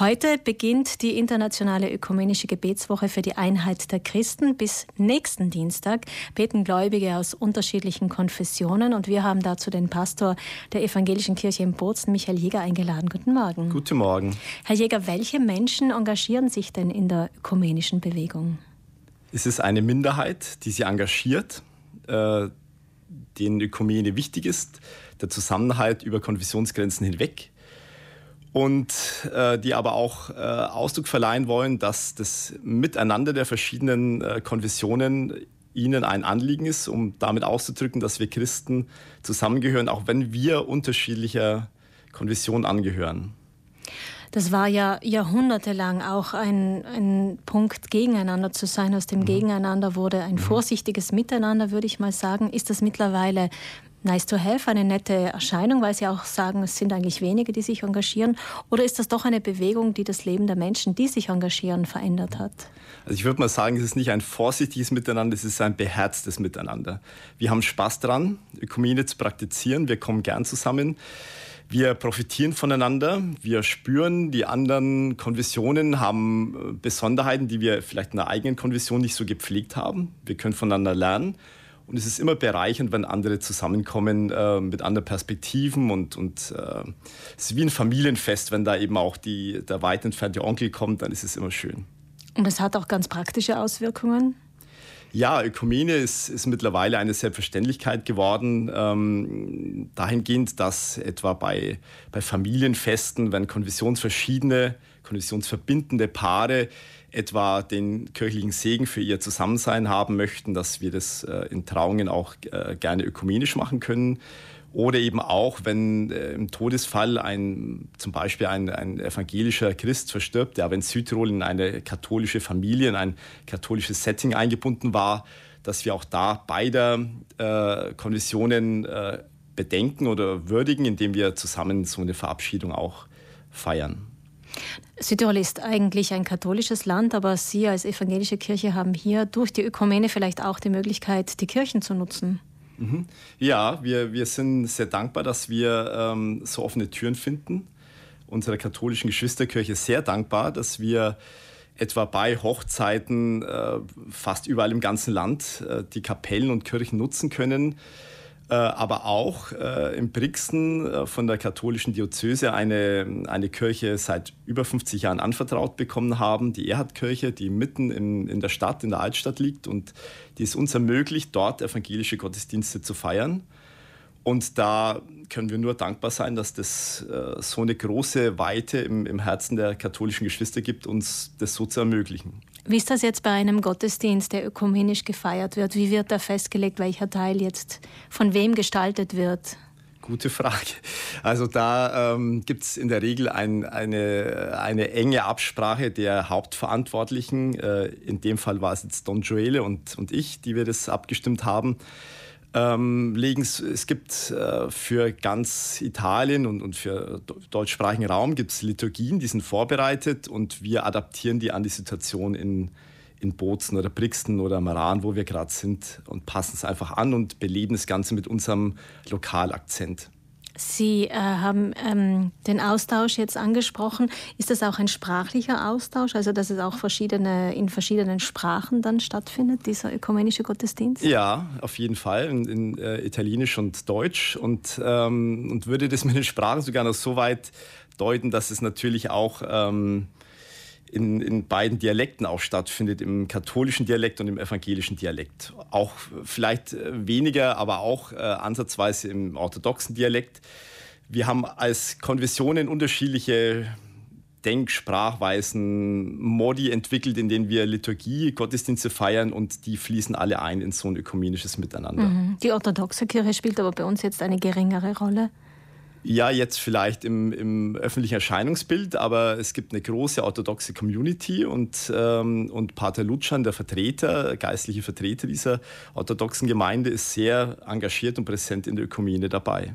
Heute beginnt die internationale ökumenische Gebetswoche für die Einheit der Christen. Bis nächsten Dienstag beten Gläubige aus unterschiedlichen Konfessionen und wir haben dazu den Pastor der Evangelischen Kirche in Bozen, Michael Jäger, eingeladen. Guten Morgen. Guten Morgen. Herr Jäger, welche Menschen engagieren sich denn in der ökumenischen Bewegung? Es ist eine Minderheit, die sich engagiert, äh, denen Ökumene wichtig ist, der Zusammenhalt über Konfessionsgrenzen hinweg und äh, die aber auch äh, Ausdruck verleihen wollen, dass das Miteinander der verschiedenen äh, Konfessionen ihnen ein Anliegen ist, um damit auszudrücken, dass wir Christen zusammengehören, auch wenn wir unterschiedlicher Konfessionen angehören. Das war ja jahrhundertelang auch ein, ein Punkt, gegeneinander zu sein. Aus dem mhm. Gegeneinander wurde ein mhm. vorsichtiges Miteinander, würde ich mal sagen. Ist das mittlerweile nice to have, eine nette Erscheinung, weil Sie auch sagen, es sind eigentlich wenige, die sich engagieren? Oder ist das doch eine Bewegung, die das Leben der Menschen, die sich engagieren, verändert hat? Also ich würde mal sagen, es ist nicht ein vorsichtiges Miteinander, es ist ein beherztes Miteinander. Wir haben Spaß dran, Ökumene zu praktizieren, wir kommen gern zusammen. Wir profitieren voneinander, wir spüren, die anderen Konfessionen haben äh, Besonderheiten, die wir vielleicht in der eigenen Konfession nicht so gepflegt haben. Wir können voneinander lernen und es ist immer bereichernd, wenn andere zusammenkommen äh, mit anderen Perspektiven und, und äh, es ist wie ein Familienfest, wenn da eben auch die, der weit entfernte Onkel kommt, dann ist es immer schön. Und es hat auch ganz praktische Auswirkungen? Ja, Ökumene ist, ist mittlerweile eine Selbstverständlichkeit geworden, ähm, dahingehend, dass etwa bei, bei Familienfesten, wenn konfessionsverschiedene, konfessionsverbindende Paare etwa den kirchlichen Segen für ihr Zusammensein haben möchten, dass wir das äh, in Trauungen auch äh, gerne ökumenisch machen können. Oder eben auch, wenn äh, im Todesfall ein, zum Beispiel ein, ein evangelischer Christ verstirbt, der aber in Südtirol in eine katholische Familie, in ein katholisches Setting eingebunden war, dass wir auch da beider äh, Konditionen äh, bedenken oder würdigen, indem wir zusammen so eine Verabschiedung auch feiern. Südtirol ist eigentlich ein katholisches Land, aber Sie als evangelische Kirche haben hier durch die Ökumene vielleicht auch die Möglichkeit, die Kirchen zu nutzen. Mhm. Ja, wir, wir sind sehr dankbar, dass wir ähm, so offene Türen finden. Unserer katholischen Geschwisterkirche sehr dankbar, dass wir etwa bei Hochzeiten äh, fast überall im ganzen Land äh, die Kapellen und Kirchen nutzen können. Äh, aber auch äh, in Brixen äh, von der katholischen Diözese eine, eine Kirche seit über 50 Jahren anvertraut bekommen haben, die Erhardkirche, die mitten in, in der Stadt, in der Altstadt liegt und die es uns ermöglicht, dort evangelische Gottesdienste zu feiern. Und da können wir nur dankbar sein, dass das äh, so eine große Weite im, im Herzen der katholischen Geschwister gibt, uns das so zu ermöglichen. Wie ist das jetzt bei einem Gottesdienst, der ökumenisch gefeiert wird? Wie wird da festgelegt, welcher Teil jetzt von wem gestaltet wird? Gute Frage. Also da ähm, gibt es in der Regel ein, eine, eine enge Absprache der Hauptverantwortlichen. Äh, in dem Fall war es jetzt Don Joele und, und ich, die wir das abgestimmt haben ähm. Es gibt äh, für ganz Italien und, und für deutschsprachigen Raum gibt Liturgien, die sind vorbereitet und wir adaptieren die an die Situation in, in Bozen oder Brixen oder Maran, wo wir gerade sind und passen es einfach an und beleben das Ganze mit unserem Lokalakzent. Sie äh, haben ähm, den Austausch jetzt angesprochen. Ist das auch ein sprachlicher Austausch, also dass es auch verschiedene, in verschiedenen Sprachen dann stattfindet, dieser ökumenische Gottesdienst? Ja, auf jeden Fall, in, in äh, Italienisch und Deutsch und, ähm, und würde das mit den Sprachen sogar noch so weit deuten, dass es natürlich auch ähm, in, in beiden Dialekten auch stattfindet, im katholischen Dialekt und im evangelischen Dialekt. Auch vielleicht äh, weniger, aber auch äh, ansatzweise im orthodoxen Dialekt. Wir haben als Konfessionen unterschiedliche Denksprachweisen, Modi entwickelt, in denen wir Liturgie, Gottesdienste feiern und die fließen alle ein in so ein ökumenisches Miteinander. Mhm. Die orthodoxe Kirche spielt aber bei uns jetzt eine geringere Rolle. Ja, jetzt vielleicht im, im, öffentlichen Erscheinungsbild, aber es gibt eine große orthodoxe Community und, ähm, und Pater Lutschan, der Vertreter, geistliche Vertreter dieser orthodoxen Gemeinde, ist sehr engagiert und präsent in der Ökumene dabei.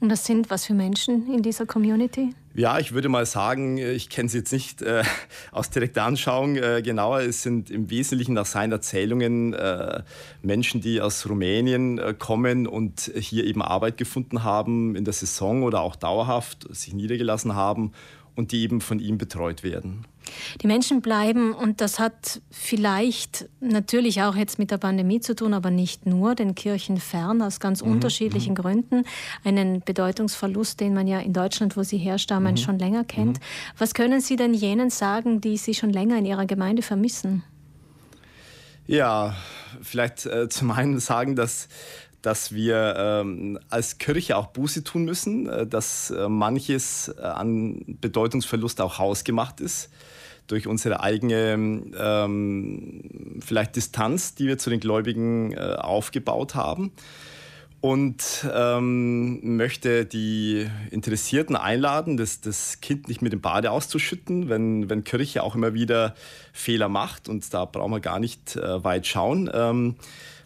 Und das sind was für Menschen in dieser Community? Ja, ich würde mal sagen, ich kenne sie jetzt nicht äh, aus direkter Anschauung äh, genauer. Es sind im Wesentlichen nach seinen Erzählungen äh, Menschen, die aus Rumänien äh, kommen und hier eben Arbeit gefunden haben in der Saison oder auch dauerhaft sich niedergelassen haben und die eben von ihm betreut werden. Die Menschen bleiben, und das hat vielleicht natürlich auch jetzt mit der Pandemie zu tun, aber nicht nur, den Kirchen fern aus ganz mhm. unterschiedlichen mhm. Gründen. Einen Bedeutungsverlust, den man ja in Deutschland, wo Sie herstammen, mhm. schon länger kennt. Mhm. Was können Sie denn jenen sagen, die Sie schon länger in Ihrer Gemeinde vermissen? Ja, vielleicht äh, zum einen sagen, dass dass wir ähm, als Kirche auch Buße tun müssen, äh, dass äh, manches äh, an Bedeutungsverlust auch hausgemacht ist durch unsere eigene ähm, vielleicht Distanz, die wir zu den Gläubigen äh, aufgebaut haben. Und ähm, möchte die Interessierten einladen, das, das Kind nicht mit dem Bade auszuschütten, wenn, wenn Kirche auch immer wieder Fehler macht. Und da brauchen wir gar nicht äh, weit schauen. Ähm,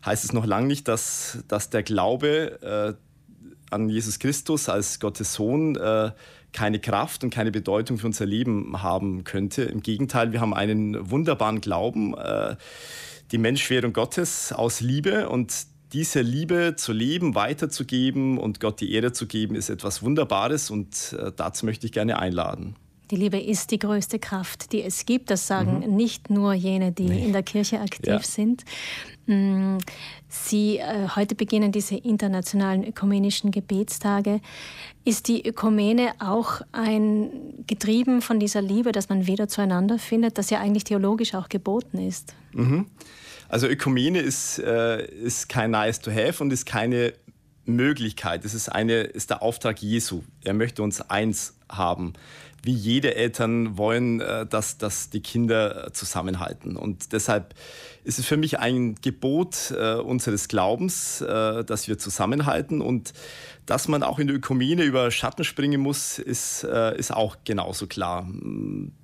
heißt es noch lange nicht, dass, dass der Glaube äh, an Jesus Christus als Gottes Sohn äh, keine Kraft und keine Bedeutung für unser Leben haben könnte. Im Gegenteil, wir haben einen wunderbaren Glauben, äh, die Menschwerdung Gottes aus Liebe und diese Liebe zu leben, weiterzugeben und Gott die Ehre zu geben, ist etwas Wunderbares und äh, dazu möchte ich gerne einladen. Die Liebe ist die größte Kraft, die es gibt. Das sagen mhm. nicht nur jene, die nee. in der Kirche aktiv ja. sind. Mm, Sie, äh, heute beginnen diese internationalen ökumenischen Gebetstage. Ist die Ökumene auch ein getrieben von dieser Liebe, dass man wieder zueinander findet, das ja eigentlich theologisch auch geboten ist? Mhm. Also Ökumene ist, äh, ist kein Nice to Have und ist keine Möglichkeit. Es ist, eine, ist der Auftrag Jesu. Er möchte uns eins haben wie jede Eltern wollen, äh, dass, dass die Kinder zusammenhalten. Und deshalb ist es für mich ein Gebot äh, unseres Glaubens, äh, dass wir zusammenhalten. Und dass man auch in der Ökumene über Schatten springen muss, ist, äh, ist auch genauso klar.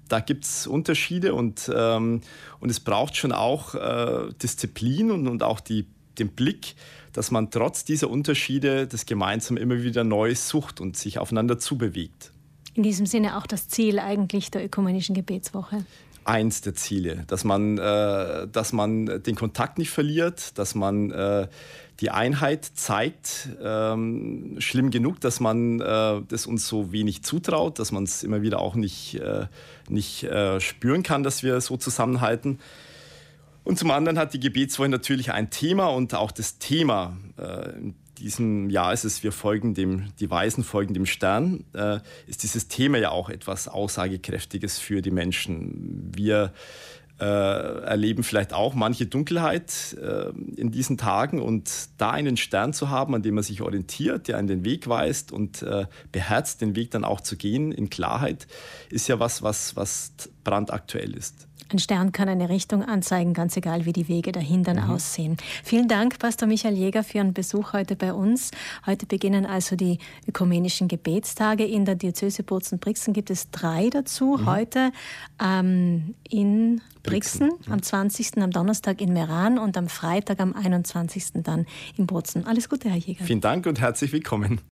Da gibt es Unterschiede und, ähm, und es braucht schon auch äh, Disziplin und, und auch die, den Blick, dass man trotz dieser Unterschiede das gemeinsam immer wieder neu sucht und sich aufeinander zubewegt in diesem Sinne auch das Ziel eigentlich der ökumenischen Gebetswoche? Eins der Ziele, dass man, äh, dass man den Kontakt nicht verliert, dass man äh, die Einheit zeigt. Ähm, schlimm genug, dass man äh, das uns so wenig zutraut, dass man es immer wieder auch nicht, äh, nicht äh, spüren kann, dass wir so zusammenhalten. Und zum anderen hat die Gebetswoche natürlich ein Thema und auch das Thema äh, diesem Jahr ist es, wir folgen dem, die Weisen folgen dem Stern, äh, ist dieses Thema ja auch etwas Aussagekräftiges für die Menschen. Wir äh, erleben vielleicht auch manche Dunkelheit in diesen Tagen und da einen Stern zu haben, an dem man sich orientiert, der einen den Weg weist und beherzt, den Weg dann auch zu gehen in Klarheit, ist ja was, was, was brandaktuell ist. Ein Stern kann eine Richtung anzeigen, ganz egal, wie die Wege dahin dann mhm. aussehen. Vielen Dank, Pastor Michael Jäger, für Ihren Besuch heute bei uns. Heute beginnen also die ökumenischen Gebetstage. In der Diözese Bozen-Brixen gibt es drei dazu. Mhm. Heute ähm, in Brixen, Brixen, am 20. am Donnerstag in Meran und am Freitag am 21. dann in Bozen. Alles Gute, Herr Jäger. Vielen Dank und herzlich willkommen.